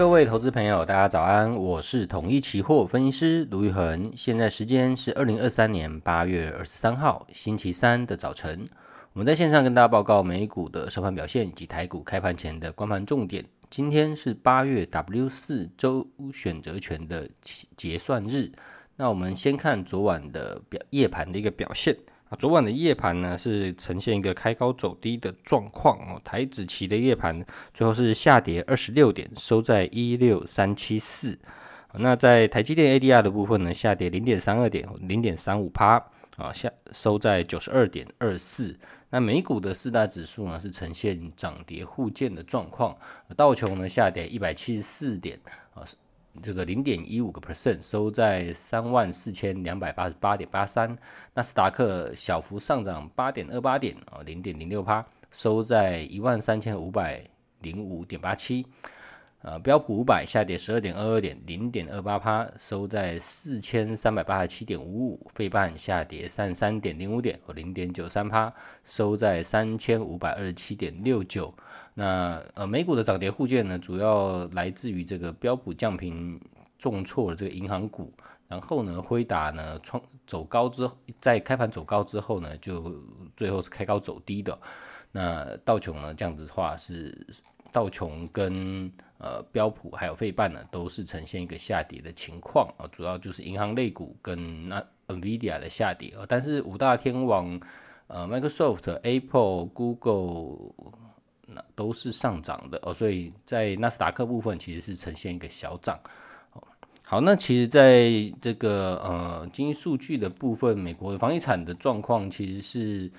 各位投资朋友，大家早安，我是统一期货分析师卢昱衡，现在时间是二零二三年八月二十三号星期三的早晨，我们在线上跟大家报告美股的收盘表现以及台股开盘前的观盘重点。今天是八月 W 四周选择权的结算日，那我们先看昨晚的表夜盘的一个表现。啊，昨晚的夜盘呢是呈现一个开高走低的状况哦。台指期的夜盘最后是下跌二十六点，收在一六三七四。那在台积电 ADR 的部分呢，下跌零点三二点，零点三五趴啊，下收在九十二点二四。那美股的四大指数呢是呈现涨跌互见的状况，道琼呢下跌一百七十四点啊。这个零点一五个 percent 收在三万四千两百八十八点八三，纳斯达克小幅上涨八点二八点啊，零点零六趴，收在一万三千五百零五点八七。呃，标普五百下跌十二点二二点，零点二八趴，收在四千三百八十七点五五。费半下跌三十三点零五点，和零点九三趴，收在三千五百二十七点六九。那呃，美股的涨跌互见呢，主要来自于这个标普降频重挫的这个银行股，然后呢，辉达呢创走高之后，在开盘走高之后呢，就最后是开高走低的。那道琼呢，这样子的话是。道琼跟呃标普还有费半呢，都是呈现一个下跌的情况啊，主要就是银行类股跟那 NVIDIA 的下跌啊，但是五大天王呃 Microsoft、Apple、Google 那都是上涨的哦，所以在纳斯达克部分其实是呈现一个小涨。好，那其实在这个呃经济数据的部分，美国的房地产的状况其实是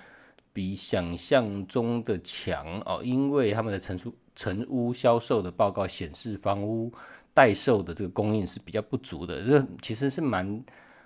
比想象中的强哦，因为他们的成数。成屋销售的报告显示，房屋待售的这个供应是比较不足的。这其实是蛮，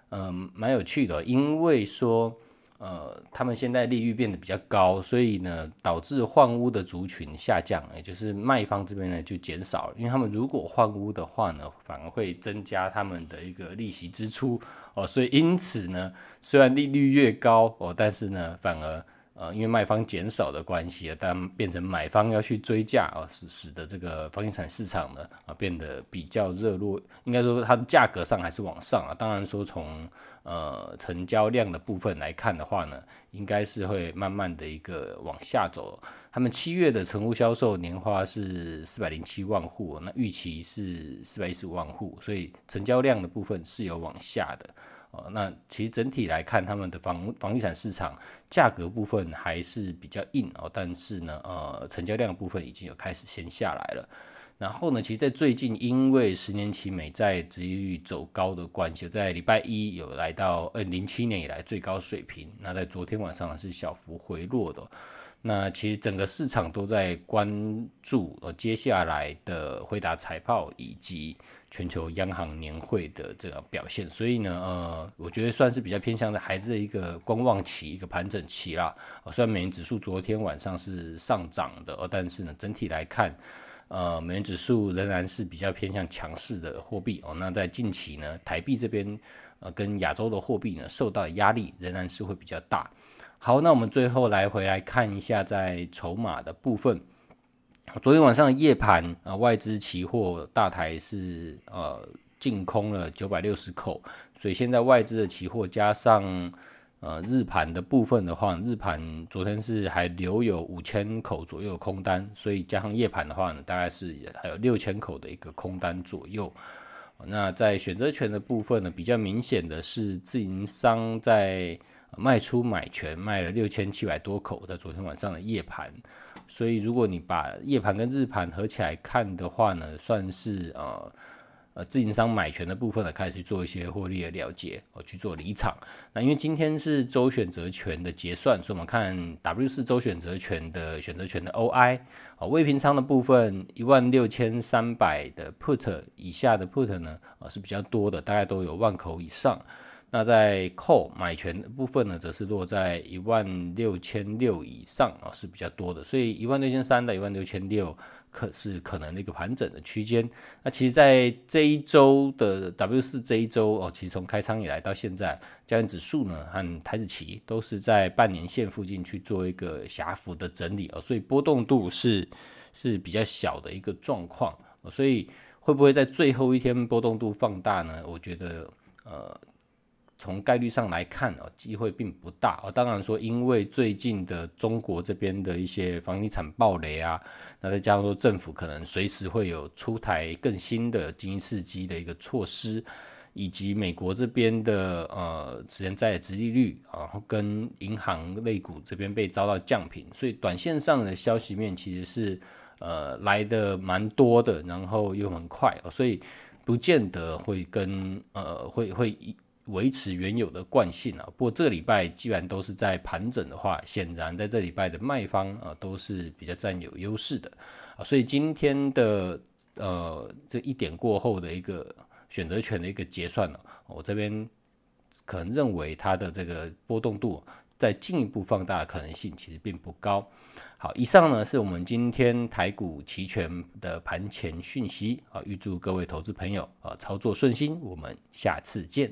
嗯、蛮有趣的。因为说，呃，他们现在利率变得比较高，所以呢，导致换屋的族群下降，也就是卖方这边呢就减少了。因为他们如果换屋的话呢，反而会增加他们的一个利息支出哦。所以因此呢，虽然利率越高哦，但是呢，反而。呃，因为卖方减少的关系啊，但变成买方要去追价啊，使使得这个房地产市场呢啊变得比较热络。应该说它的价格上还是往上啊。当然说从呃成交量的部分来看的话呢，应该是会慢慢的一个往下走。他们七月的成屋销售年化是四百零七万户，那预期是四百一十五万户，所以成交量的部分是有往下的。那其实整体来看，他们的房房地产市场价格部分还是比较硬哦，但是呢，呃，成交量部分已经有开始先下来了。然后呢，其实，在最近因为十年期美债殖利率走高的关系，在礼拜一有来到二零零七年以来最高水平。那在昨天晚上是小幅回落的。那其实整个市场都在关注呃接下来的辉达财报以及全球央行年会的这个表现，所以呢，呃，我觉得算是比较偏向在孩子的一个观望期，一个盘整期啦。虽然美元指数昨天晚上是上涨的，但是呢，整体来看，呃，美元指数仍然是比较偏向强势的货币哦。那在近期呢，台币这边呃跟亚洲的货币呢受到的压力仍然是会比较大。好，那我们最后来回来看一下在筹码的部分。昨天晚上夜盘啊，外资期货大台是呃净空了九百六十口，所以现在外资的期货加上呃日盘的部分的话，日盘昨天是还留有五千口左右的空单，所以加上夜盘的话呢，大概是还有六千口的一个空单左右。那在选择权的部分呢，比较明显的是自营商在。卖出买权卖了六千七百多口，在昨天晚上的夜盘，所以如果你把夜盘跟日盘合起来看的话呢，算是呃呃自营商买权的部分呢，开始做一些获利的了结，哦去做离场。那因为今天是周选择权的结算，所以我们看 W 四周选择权的选择权的 OI 啊未平仓的部分一万六千三百的 Put 以下的 Put 呢啊是比较多的，大概都有万口以上。那在扣买权的部分呢，则是落在一万六千六以上啊，是比较多的，所以一万六千三到一万六千六，可是可能的一个盘整的区间。那其实，在这一周的 W 四这一周哦，其实从开仓以来到现在，加权指数呢和台子期都是在半年线附近去做一个狭幅的整理哦，所以波动度是是比较小的一个状况，所以。会不会在最后一天波动度放大呢？我觉得，呃，从概率上来看哦，机会并不大哦。当然说，因为最近的中国这边的一些房地产暴雷啊，那再加上说政府可能随时会有出台更新的经济刺激的一个措施，以及美国这边的呃十年债的殖利率啊，后跟银行类股这边被遭到降评，所以短线上的消息面其实是。呃，来的蛮多的，然后又很快，所以不见得会跟呃会会维持原有的惯性啊。不过这个礼拜既然都是在盘整的话，显然在这礼拜的卖方啊都是比较占有优势的啊。所以今天的呃这一点过后的一个选择权的一个结算呢，我这边可能认为它的这个波动度再进一步放大可能性其实并不高。好，以上呢是我们今天台股期权的盘前讯息啊，预祝各位投资朋友啊操作顺心，我们下次见。